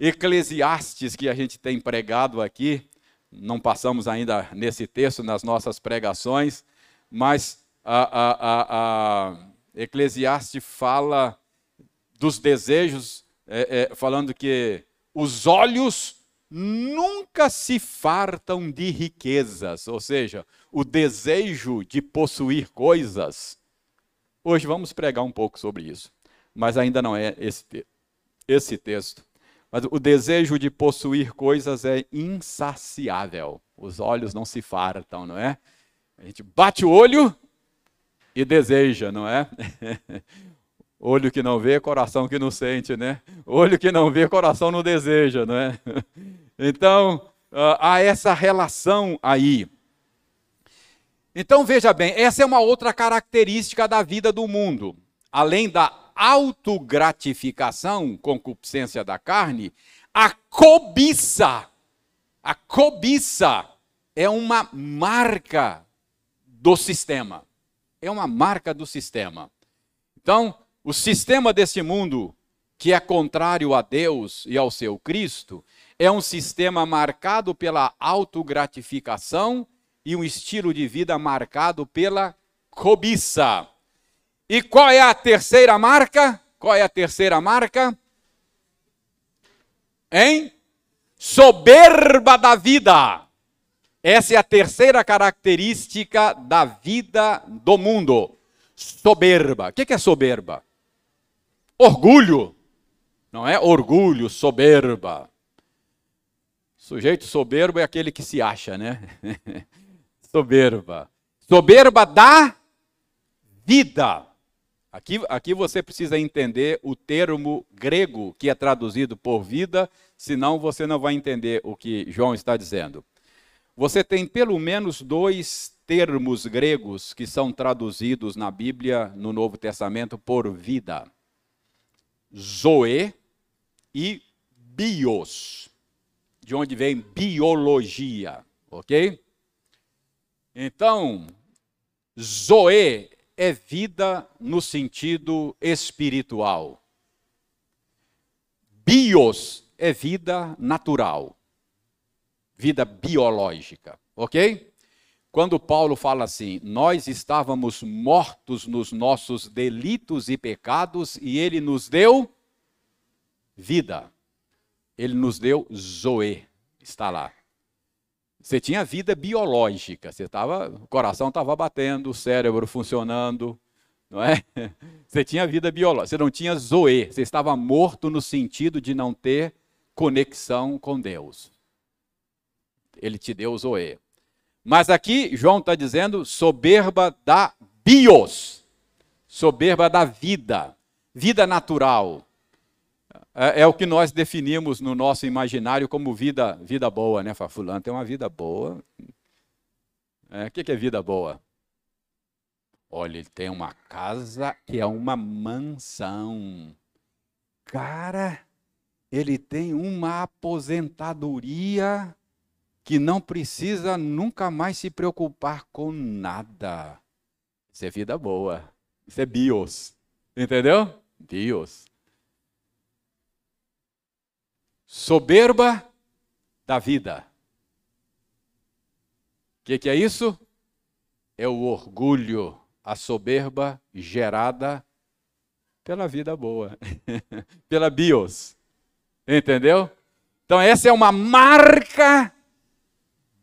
Speaker 1: Eclesiastes, que a gente tem pregado aqui, não passamos ainda nesse texto nas nossas pregações, mas a, a, a, Eclesiastes fala dos desejos, é, é, falando que os olhos nunca se fartam de riquezas, ou seja, o desejo de possuir coisas. Hoje vamos pregar um pouco sobre isso, mas ainda não é esse, esse texto. Mas o desejo de possuir coisas é insaciável. Os olhos não se fartam, não é? A gente bate o olho e deseja, não é? Olho que não vê, coração que não sente, né? Olho que não vê, coração não deseja, não é? Então, ah, há essa relação aí. Então, veja bem, essa é uma outra característica da vida do mundo. Além da autogratificação, concupiscência da carne, a cobiça. A cobiça é uma marca do sistema. É uma marca do sistema. Então, o sistema desse mundo, que é contrário a Deus e ao seu Cristo, é um sistema marcado pela autogratificação e um estilo de vida marcado pela cobiça. E qual é a terceira marca? Qual é a terceira marca? Hein? Soberba da vida. Essa é a terceira característica da vida do mundo. Soberba. O que é soberba? Orgulho, não é? Orgulho, soberba. Sujeito soberbo é aquele que se acha, né? soberba. Soberba da vida. Aqui, aqui você precisa entender o termo grego que é traduzido por vida, senão você não vai entender o que João está dizendo. Você tem pelo menos dois termos gregos que são traduzidos na Bíblia, no Novo Testamento, por vida. Zoe e bios. de onde vem biologia, ok? Então, Zoe é vida no sentido espiritual. Bios é vida natural, vida biológica, ok? Quando Paulo fala assim, nós estávamos mortos nos nossos delitos e pecados e ele nos deu vida. Ele nos deu Zoe, está lá. Você tinha vida biológica, você tava, o coração estava batendo, o cérebro funcionando, não é? Você tinha vida biológica, você não tinha Zoe, você estava morto no sentido de não ter conexão com Deus. Ele te deu Zoe. Mas aqui João está dizendo soberba da bios, soberba da vida, vida natural. É, é, o que nós definimos no nosso imaginário como vida, vida boa, né? Fulano tem uma vida boa. É, o que é vida boa? Olha, ele tem uma casa que é uma mansão. Cara, ele tem uma aposentadoria que não precisa nunca mais se preocupar com nada. Isso é vida boa. Isso é bios. Entendeu? Bios. Soberba da vida. O que, que é isso? É o orgulho, a soberba gerada pela vida boa, pela bios. Entendeu? Então, essa é uma marca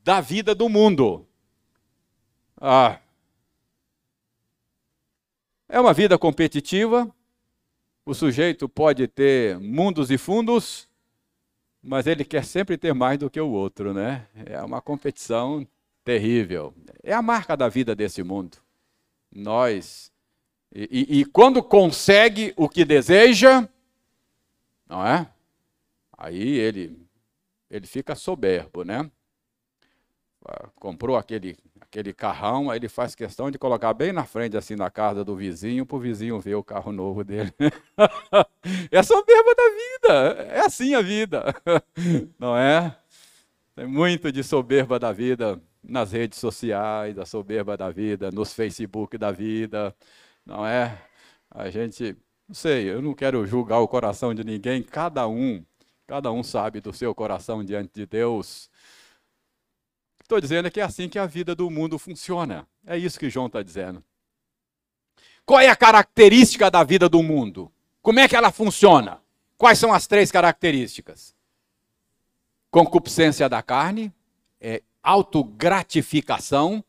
Speaker 1: da vida do mundo. Ah, é uma vida competitiva, o sujeito pode ter mundos e fundos, mas ele quer sempre ter mais do que o outro, né? É uma competição terrível. É a marca da vida desse mundo. Nós. E, e, e quando consegue o que deseja, não é? Aí ele, ele fica soberbo, né? Comprou aquele, aquele carrão, aí ele faz questão de colocar bem na frente, assim, na casa do vizinho, para o vizinho ver o carro novo dele. é a soberba da vida, é assim a vida, não é? Tem muito de soberba da vida nas redes sociais, a soberba da vida, nos Facebook da vida, não é? A gente, não sei, eu não quero julgar o coração de ninguém, cada um, cada um sabe do seu coração diante de Deus, Estou dizendo que é assim que a vida do mundo funciona. É isso que João está dizendo. Qual é a característica da vida do mundo? Como é que ela funciona? Quais são as três características? Concupiscência da carne, é, autogratificação,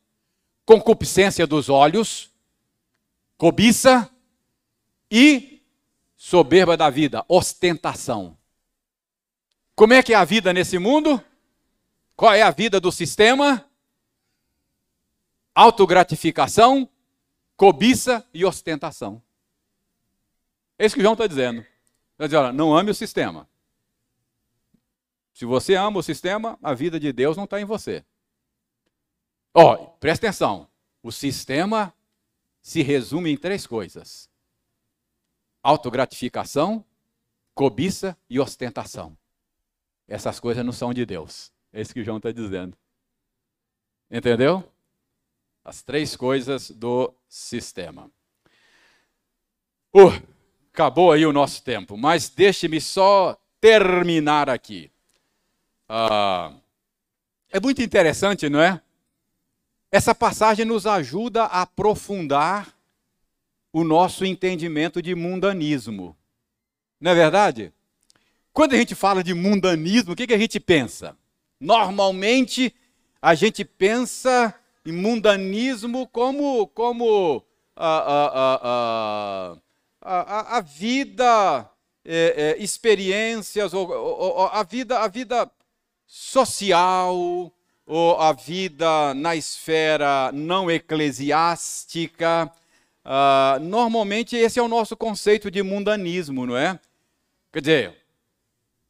Speaker 1: concupiscência dos olhos, cobiça e soberba da vida, ostentação. Como é que é a vida nesse mundo? Qual é a vida do sistema? Autogratificação, cobiça e ostentação. É isso que João está dizendo. Ele diz, olha, não ame o sistema. Se você ama o sistema, a vida de Deus não está em você. Ó, oh, presta atenção. O sistema se resume em três coisas: autogratificação, cobiça e ostentação. Essas coisas não são de Deus. É isso que João está dizendo. Entendeu? As três coisas do sistema. Uh, acabou aí o nosso tempo, mas deixe-me só terminar aqui. Uh, é muito interessante, não é? Essa passagem nos ajuda a aprofundar o nosso entendimento de mundanismo. Não é verdade? Quando a gente fala de mundanismo, o que, que a gente pensa? Normalmente, a gente pensa em mundanismo como, como a, a, a, a, vida, é, é, experiências, ou, ou, a, vida, a vida social, ou a vida na esfera não eclesiástica. Uh, normalmente, esse é o nosso conceito de mundanismo, não é? Quer dizer,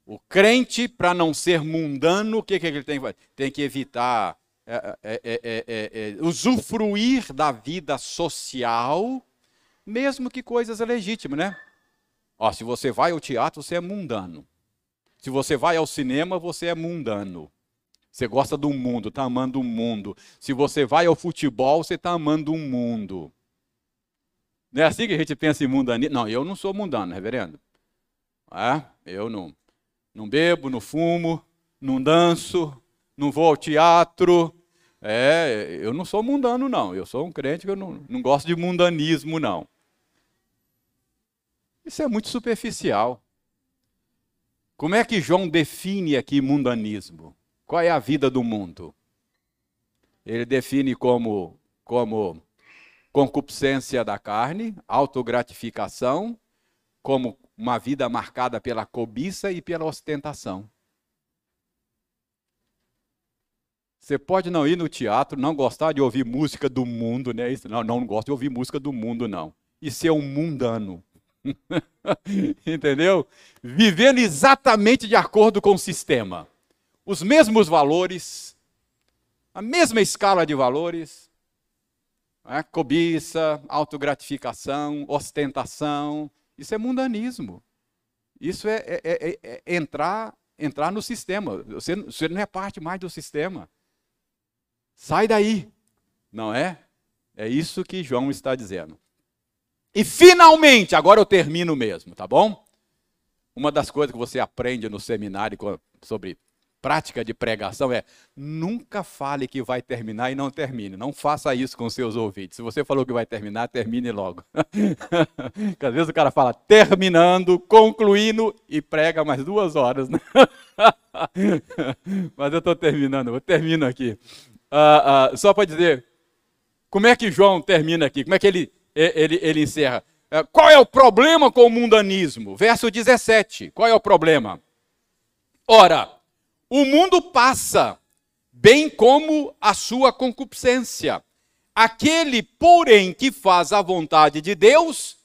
Speaker 1: o crente, para não ser mundano, o que, que ele tem que fazer? Tem que evitar é é é, é, é, é, usufruir da vida social, mesmo que coisas legítimas, né? Ó, se você vai ao teatro, você é mundano. Se você vai ao cinema, você é mundano. Você gosta do mundo, está amando o mundo. Se você vai ao futebol, você está amando o mundo. Não é assim que a gente pensa em mundanismo? Não, eu não sou mundano, reverendo. É, eu não, não bebo, não fumo, não danço, não vou ao teatro. É, eu não sou mundano, não. Eu sou um crente que eu não, não gosto de mundanismo, não. Isso é muito superficial. Como é que João define aqui mundanismo? Qual é a vida do mundo? Ele define como, como concupiscência da carne, autogratificação, como uma vida marcada pela cobiça e pela ostentação. Você pode não ir no teatro, não gostar de ouvir música do mundo, né? Não, não gosto de ouvir música do mundo, não. E ser um mundano. Entendeu? Vivendo exatamente de acordo com o sistema os mesmos valores, a mesma escala de valores, é? cobiça, autogratificação, ostentação, isso é mundanismo. Isso é, é, é, é, entrar, entrar no sistema. Você, você não é parte mais do sistema. Sai daí, não é? É isso que João está dizendo. E finalmente, agora eu termino mesmo, tá bom? Uma das coisas que você aprende no seminário sobre prática de pregação é nunca fale que vai terminar e não termine. Não faça isso com seus ouvidos. Se você falou que vai terminar, termine logo. Porque às vezes o cara fala terminando, concluindo e prega mais duas horas. Né? Mas eu estou terminando, eu termino aqui. Uh, uh, só para dizer, como é que João termina aqui? Como é que ele, ele, ele encerra? Uh, qual é o problema com o mundanismo? Verso 17. Qual é o problema? Ora, o mundo passa, bem como a sua concupiscência. Aquele, porém, que faz a vontade de Deus,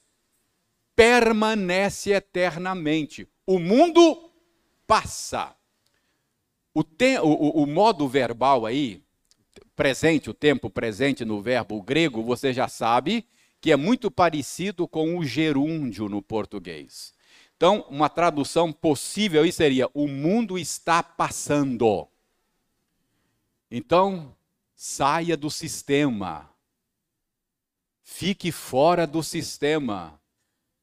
Speaker 1: permanece eternamente. O mundo passa. O, te, o, o, modo verbal aí, presente, o tempo presente no verbo grego, você já sabe que é muito parecido com o gerúndio no português. Então, uma tradução possível aí seria: o mundo está passando. Então, saia do sistema. Fique fora do sistema.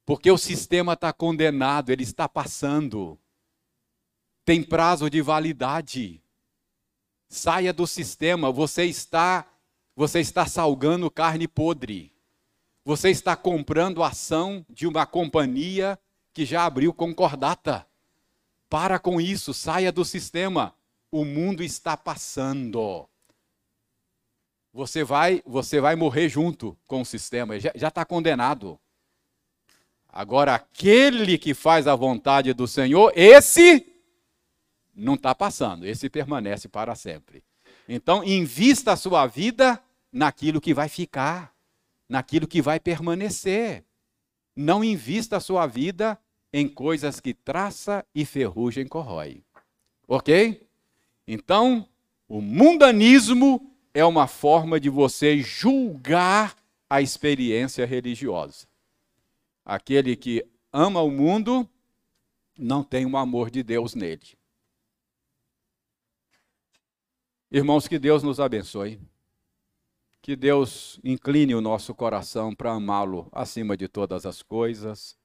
Speaker 1: Porque o sistema está condenado, ele está passando. Tem prazo de validade. Saia do sistema, você está você está salgando carne podre. Você está comprando ação de uma companhia que já abriu concordata. Para com isso, saia do sistema. O mundo está passando. Você vai, você vai morrer junto com o sistema, já está condenado. Agora, aquele que faz a vontade do Senhor, esse não está passando, esse permanece para sempre. Então, invista a sua vida naquilo que vai ficar, naquilo que vai permanecer. Não invista a sua vida em coisas que traça e ferrugem corrói. Ok? Então, o mundanismo é uma forma de você julgar a experiência religiosa. Aquele que ama o mundo não tem o amor de Deus nele. Irmãos, que Deus nos abençoe. Que Deus incline o nosso coração para amá-lo acima de todas as coisas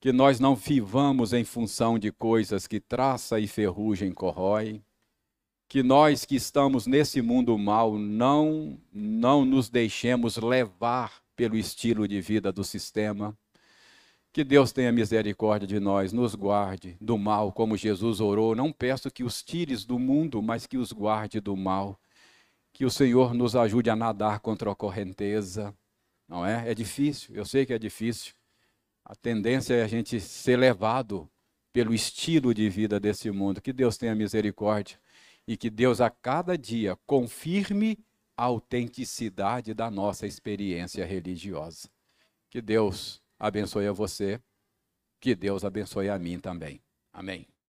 Speaker 1: que nós não vivamos em função de coisas que traça e ferrugem corrói, que nós que estamos nesse mundo mal não não nos deixemos levar pelo estilo de vida do sistema. Que Deus tenha misericórdia de nós, nos guarde do mal, como Jesus orou. Não peço que os tires do mundo, mas que os guarde do mal. Que o Senhor nos ajude a nadar contra a correnteza. Não é? É difícil, eu sei que é difícil. A tendência é a gente ser levado pelo estilo de vida desse mundo. Que Deus tenha misericórdia e que Deus a cada dia confirme a autenticidade da nossa experiência religiosa. Que Deus abençoe a você, que Deus abençoe a mim também. Amém.